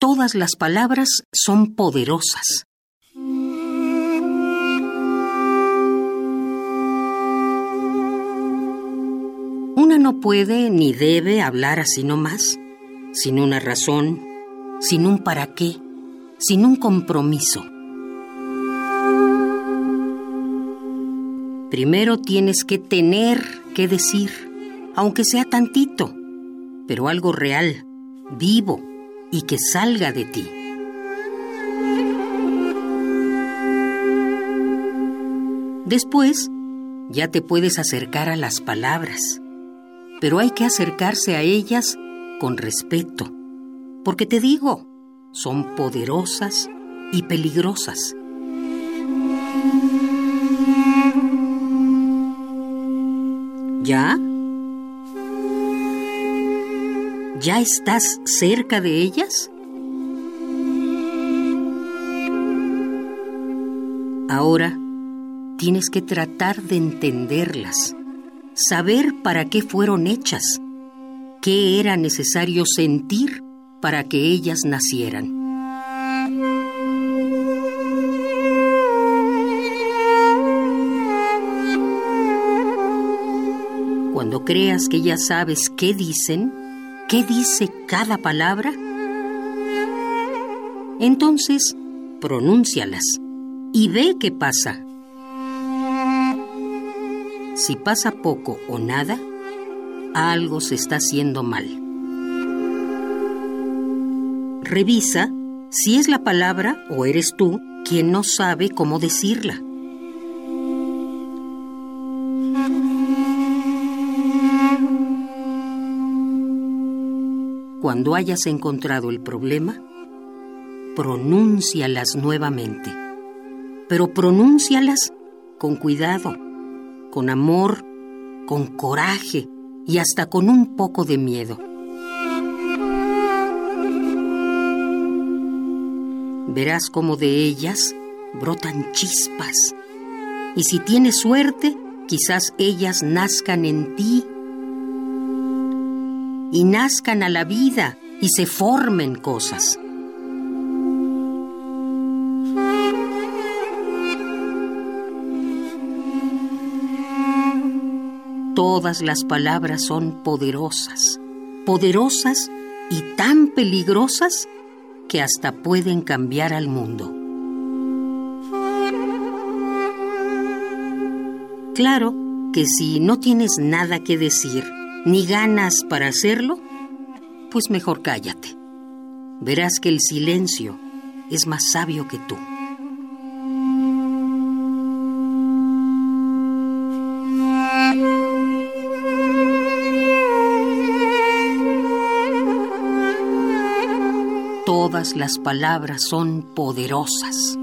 Todas las palabras son poderosas. Una no puede ni debe hablar así nomás, sin una razón, sin un para qué, sin un compromiso. Primero tienes que tener que decir, aunque sea tantito, pero algo real, vivo y que salga de ti. Después, ya te puedes acercar a las palabras, pero hay que acercarse a ellas con respeto, porque te digo, son poderosas y peligrosas. ¿Ya? ¿Ya estás cerca de ellas? Ahora tienes que tratar de entenderlas, saber para qué fueron hechas, qué era necesario sentir para que ellas nacieran. Cuando creas que ya sabes qué dicen, qué dice cada palabra, entonces pronúncialas y ve qué pasa. Si pasa poco o nada, algo se está haciendo mal. Revisa si es la palabra o eres tú quien no sabe cómo decirla. Cuando hayas encontrado el problema, pronúncialas nuevamente, pero pronúncialas con cuidado, con amor, con coraje y hasta con un poco de miedo. Verás cómo de ellas brotan chispas y si tienes suerte, quizás ellas nazcan en ti y nazcan a la vida y se formen cosas. Todas las palabras son poderosas, poderosas y tan peligrosas que hasta pueden cambiar al mundo. Claro que si no tienes nada que decir, ni ganas para hacerlo, pues mejor cállate. Verás que el silencio es más sabio que tú. Todas las palabras son poderosas.